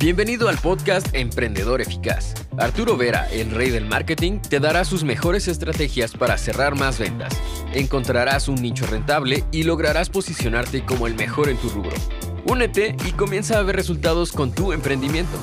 Bienvenido al podcast Emprendedor Eficaz. Arturo Vera, el rey del marketing, te dará sus mejores estrategias para cerrar más ventas. Encontrarás un nicho rentable y lograrás posicionarte como el mejor en tu rubro. Únete y comienza a ver resultados con tu emprendimiento.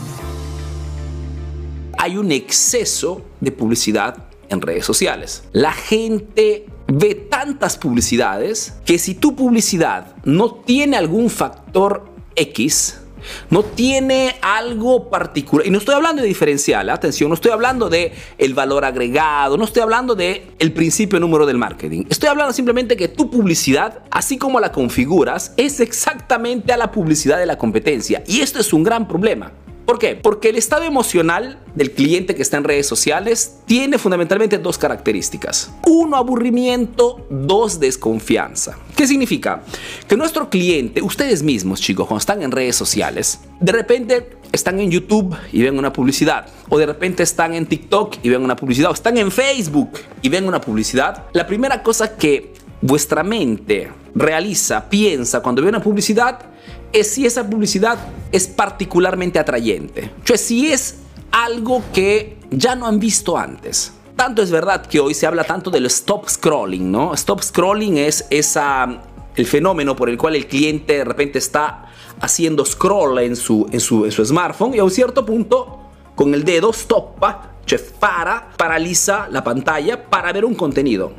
Hay un exceso de publicidad en redes sociales. La gente ve tantas publicidades que si tu publicidad no tiene algún factor X, no tiene algo particular. Y no estoy hablando de diferencial, ¿eh? atención, no estoy hablando de el valor agregado, no estoy hablando de el principio número del marketing. Estoy hablando simplemente que tu publicidad, así como la configuras, es exactamente a la publicidad de la competencia. Y esto es un gran problema. ¿Por qué? Porque el estado emocional del cliente que está en redes sociales tiene fundamentalmente dos características. Uno, aburrimiento. Dos, desconfianza. ¿Qué significa? Que nuestro cliente, ustedes mismos chicos, cuando están en redes sociales, de repente están en YouTube y ven una publicidad. O de repente están en TikTok y ven una publicidad. O están en Facebook y ven una publicidad. La primera cosa que vuestra mente realiza, piensa cuando ve una publicidad es si esa publicidad es particularmente atrayente. Sea, si es algo que ya no han visto antes. Tanto es verdad que hoy se habla tanto del stop scrolling, ¿no? Stop scrolling es esa, el fenómeno por el cual el cliente de repente está haciendo scroll en su, en su, en su smartphone y a un cierto punto con el dedo stoppa para, paraliza la pantalla para ver un contenido.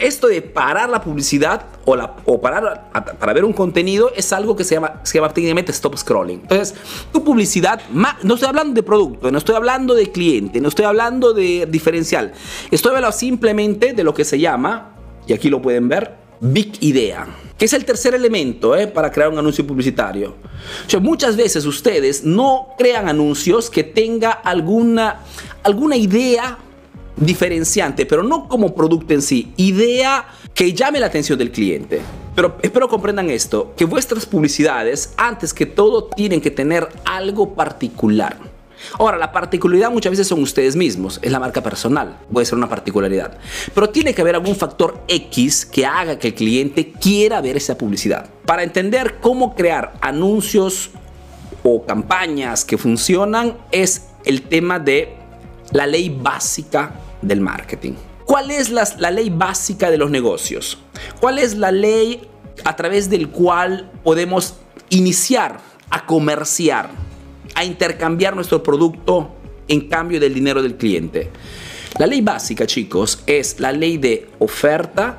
esto de parar la publicidad o parar para ver un contenido es algo que se llama, se llama técnicamente stop scrolling. Entonces, tu publicidad, no estoy hablando de producto, no estoy hablando de cliente, no estoy hablando de diferencial. Estoy hablando simplemente de lo que se llama, y aquí lo pueden ver, Big Idea, que es el tercer elemento eh, para crear un anuncio publicitario. muchas veces ustedes no crean anuncios que tenga alguna, alguna idea diferenciante, pero no como producto en sí, idea que llame la atención del cliente. Pero espero comprendan esto, que vuestras publicidades, antes que todo, tienen que tener algo particular. Ahora, la particularidad muchas veces son ustedes mismos, es la marca personal, puede ser una particularidad. Pero tiene que haber algún factor X que haga que el cliente quiera ver esa publicidad. Para entender cómo crear anuncios o campañas que funcionan es el tema de la ley básica del marketing. ¿Cuál es la, la ley básica de los negocios? ¿Cuál es la ley a través del cual podemos iniciar a comerciar? A intercambiar nuestro producto en cambio del dinero del cliente. La ley básica, chicos, es la ley de oferta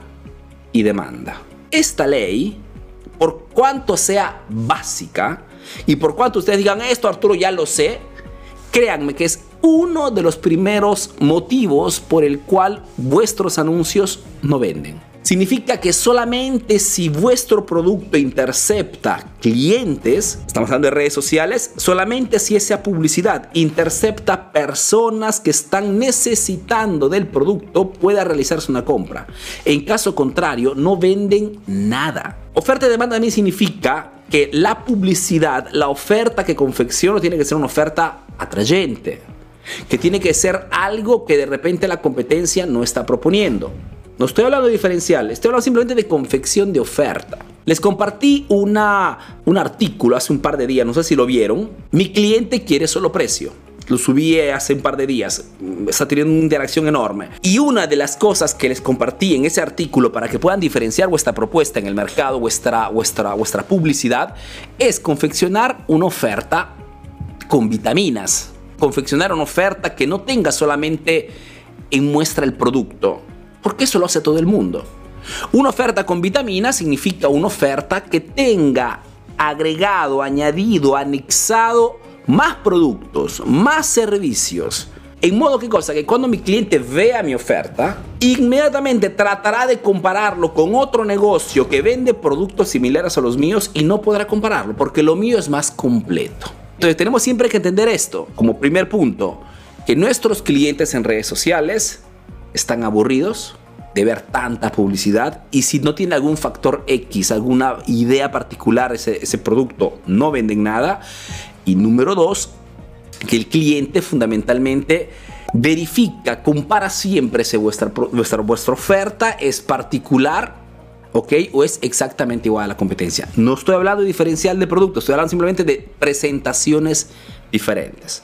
y demanda. Esta ley, por cuanto sea básica y por cuanto ustedes digan esto, Arturo, ya lo sé, créanme que es uno de los primeros motivos por el cual vuestros anuncios no venden. Significa que solamente si vuestro producto intercepta clientes, estamos hablando de redes sociales, solamente si esa publicidad intercepta personas que están necesitando del producto, pueda realizarse una compra. En caso contrario, no venden nada. Oferta y demanda también significa que la publicidad, la oferta que confecciono tiene que ser una oferta atrayente, que tiene que ser algo que de repente la competencia no está proponiendo. No estoy hablando de diferencial, estoy hablando simplemente de confección de oferta. Les compartí una, un artículo hace un par de días, no sé si lo vieron. Mi cliente quiere solo precio. Lo subí hace un par de días. Está teniendo una interacción enorme. Y una de las cosas que les compartí en ese artículo para que puedan diferenciar vuestra propuesta en el mercado, vuestra, vuestra, vuestra publicidad, es confeccionar una oferta con vitaminas. Confeccionar una oferta que no tenga solamente en muestra el producto, porque eso lo hace todo el mundo. Una oferta con vitamina significa una oferta que tenga agregado, añadido, anexado más productos, más servicios. En modo que cosa, que cuando mi cliente vea mi oferta, inmediatamente tratará de compararlo con otro negocio que vende productos similares a los míos y no podrá compararlo porque lo mío es más completo. Entonces tenemos siempre que entender esto como primer punto, que nuestros clientes en redes sociales están aburridos de ver tanta publicidad y si no tiene algún factor X, alguna idea particular ese, ese producto, no venden nada. Y número dos, que el cliente fundamentalmente verifica, compara siempre si vuestra, vuestra, vuestra oferta es particular ¿ok? O es exactamente igual a la competencia. No estoy hablando de diferencial de producto, estoy hablando simplemente de presentaciones diferentes.